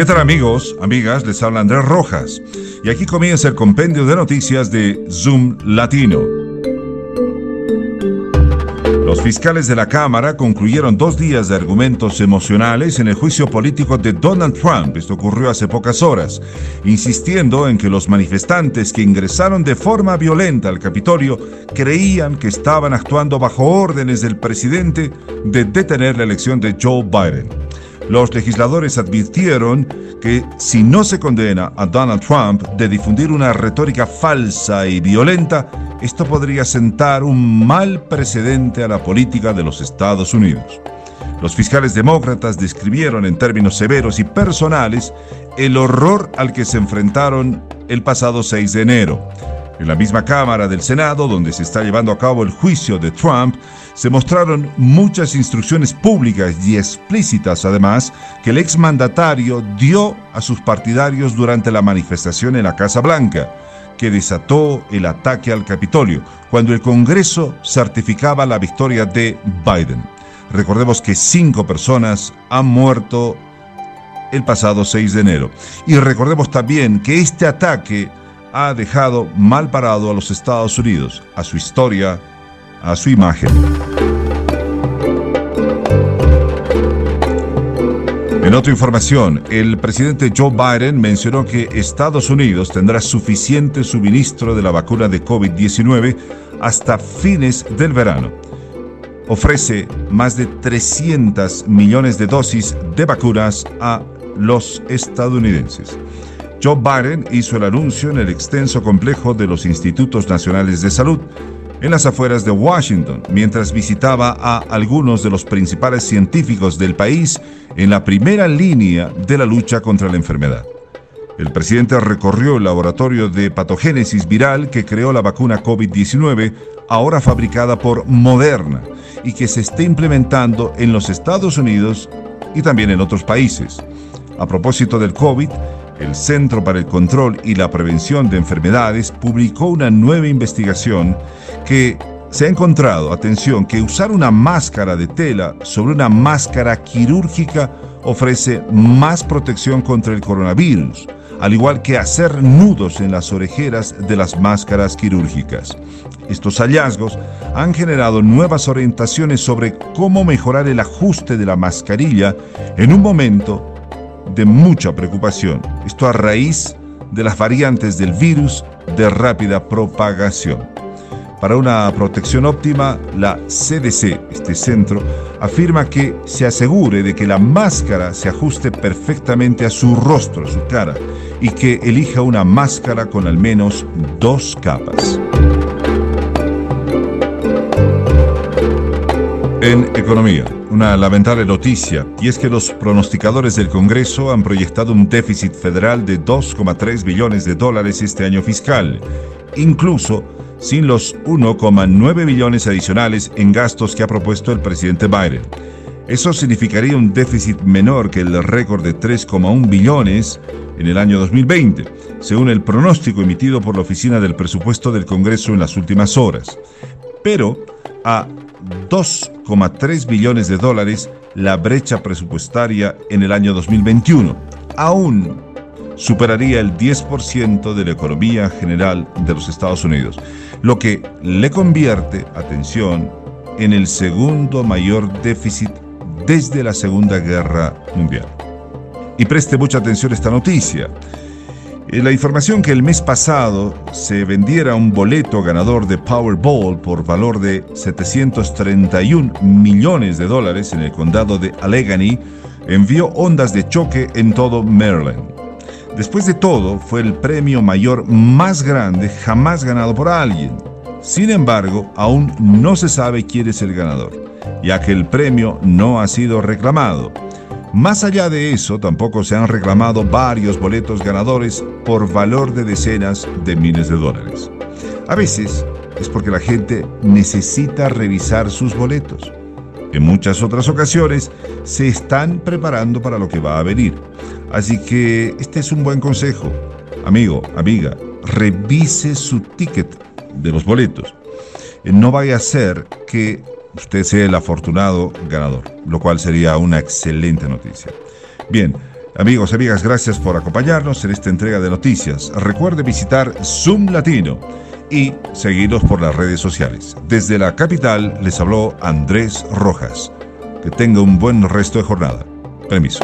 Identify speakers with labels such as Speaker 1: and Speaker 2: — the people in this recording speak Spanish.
Speaker 1: ¿Qué tal amigos, amigas? Les habla Andrés Rojas y aquí comienza el compendio de noticias de Zoom Latino. Los fiscales de la Cámara concluyeron dos días de argumentos emocionales en el juicio político de Donald Trump. Esto ocurrió hace pocas horas, insistiendo en que los manifestantes que ingresaron de forma violenta al Capitolio creían que estaban actuando bajo órdenes del presidente de detener la elección de Joe Biden. Los legisladores advirtieron que si no se condena a Donald Trump de difundir una retórica falsa y violenta, esto podría sentar un mal precedente a la política de los Estados Unidos. Los fiscales demócratas describieron en términos severos y personales el horror al que se enfrentaron el pasado 6 de enero. En la misma Cámara del Senado, donde se está llevando a cabo el juicio de Trump, se mostraron muchas instrucciones públicas y explícitas, además, que el exmandatario dio a sus partidarios durante la manifestación en la Casa Blanca, que desató el ataque al Capitolio, cuando el Congreso certificaba la victoria de Biden. Recordemos que cinco personas han muerto el pasado 6 de enero. Y recordemos también que este ataque ha dejado mal parado a los Estados Unidos, a su historia, a su imagen. En otra información, el presidente Joe Biden mencionó que Estados Unidos tendrá suficiente suministro de la vacuna de COVID-19 hasta fines del verano. Ofrece más de 300 millones de dosis de vacunas a los estadounidenses. Joe Biden hizo el anuncio en el extenso complejo de los Institutos Nacionales de Salud en las afueras de Washington, mientras visitaba a algunos de los principales científicos del país en la primera línea de la lucha contra la enfermedad. El presidente recorrió el laboratorio de patogénesis viral que creó la vacuna COVID-19, ahora fabricada por Moderna, y que se está implementando en los Estados Unidos y también en otros países. A propósito del COVID, el Centro para el Control y la Prevención de Enfermedades publicó una nueva investigación que se ha encontrado, atención, que usar una máscara de tela sobre una máscara quirúrgica ofrece más protección contra el coronavirus, al igual que hacer nudos en las orejeras de las máscaras quirúrgicas. Estos hallazgos han generado nuevas orientaciones sobre cómo mejorar el ajuste de la mascarilla en un momento de mucha preocupación. Esto a raíz de las variantes del virus de rápida propagación. Para una protección óptima, la CDC, este centro, afirma que se asegure de que la máscara se ajuste perfectamente a su rostro, a su cara, y que elija una máscara con al menos dos capas. En economía, una lamentable noticia, y es que los pronosticadores del Congreso han proyectado un déficit federal de 2,3 billones de dólares este año fiscal, incluso sin los 1,9 billones adicionales en gastos que ha propuesto el presidente Biden. Eso significaría un déficit menor que el récord de 3,1 billones en el año 2020, según el pronóstico emitido por la Oficina del Presupuesto del Congreso en las últimas horas. Pero a 2,3 billones de dólares la brecha presupuestaria en el año 2021. Aún superaría el 10% de la economía general de los Estados Unidos, lo que le convierte, atención, en el segundo mayor déficit desde la Segunda Guerra Mundial. Y preste mucha atención a esta noticia. Eh, la información que el mes pasado se vendiera un boleto ganador de Powerball por valor de 731 millones de dólares en el condado de Allegheny envió ondas de choque en todo Maryland. Después de todo, fue el premio mayor más grande jamás ganado por alguien. Sin embargo, aún no se sabe quién es el ganador, ya que el premio no ha sido reclamado. Más allá de eso, tampoco se han reclamado varios boletos ganadores por valor de decenas de miles de dólares. A veces es porque la gente necesita revisar sus boletos. En muchas otras ocasiones se están preparando para lo que va a venir. Así que este es un buen consejo. Amigo, amiga, revise su ticket de los boletos. No vaya a ser que usted sea el afortunado ganador, lo cual sería una excelente noticia. Bien, Amigos amigas, gracias por acompañarnos en esta entrega de noticias. Recuerde visitar Zoom Latino y seguirnos por las redes sociales. Desde la capital les habló Andrés Rojas. Que tenga un buen resto de jornada. Permiso.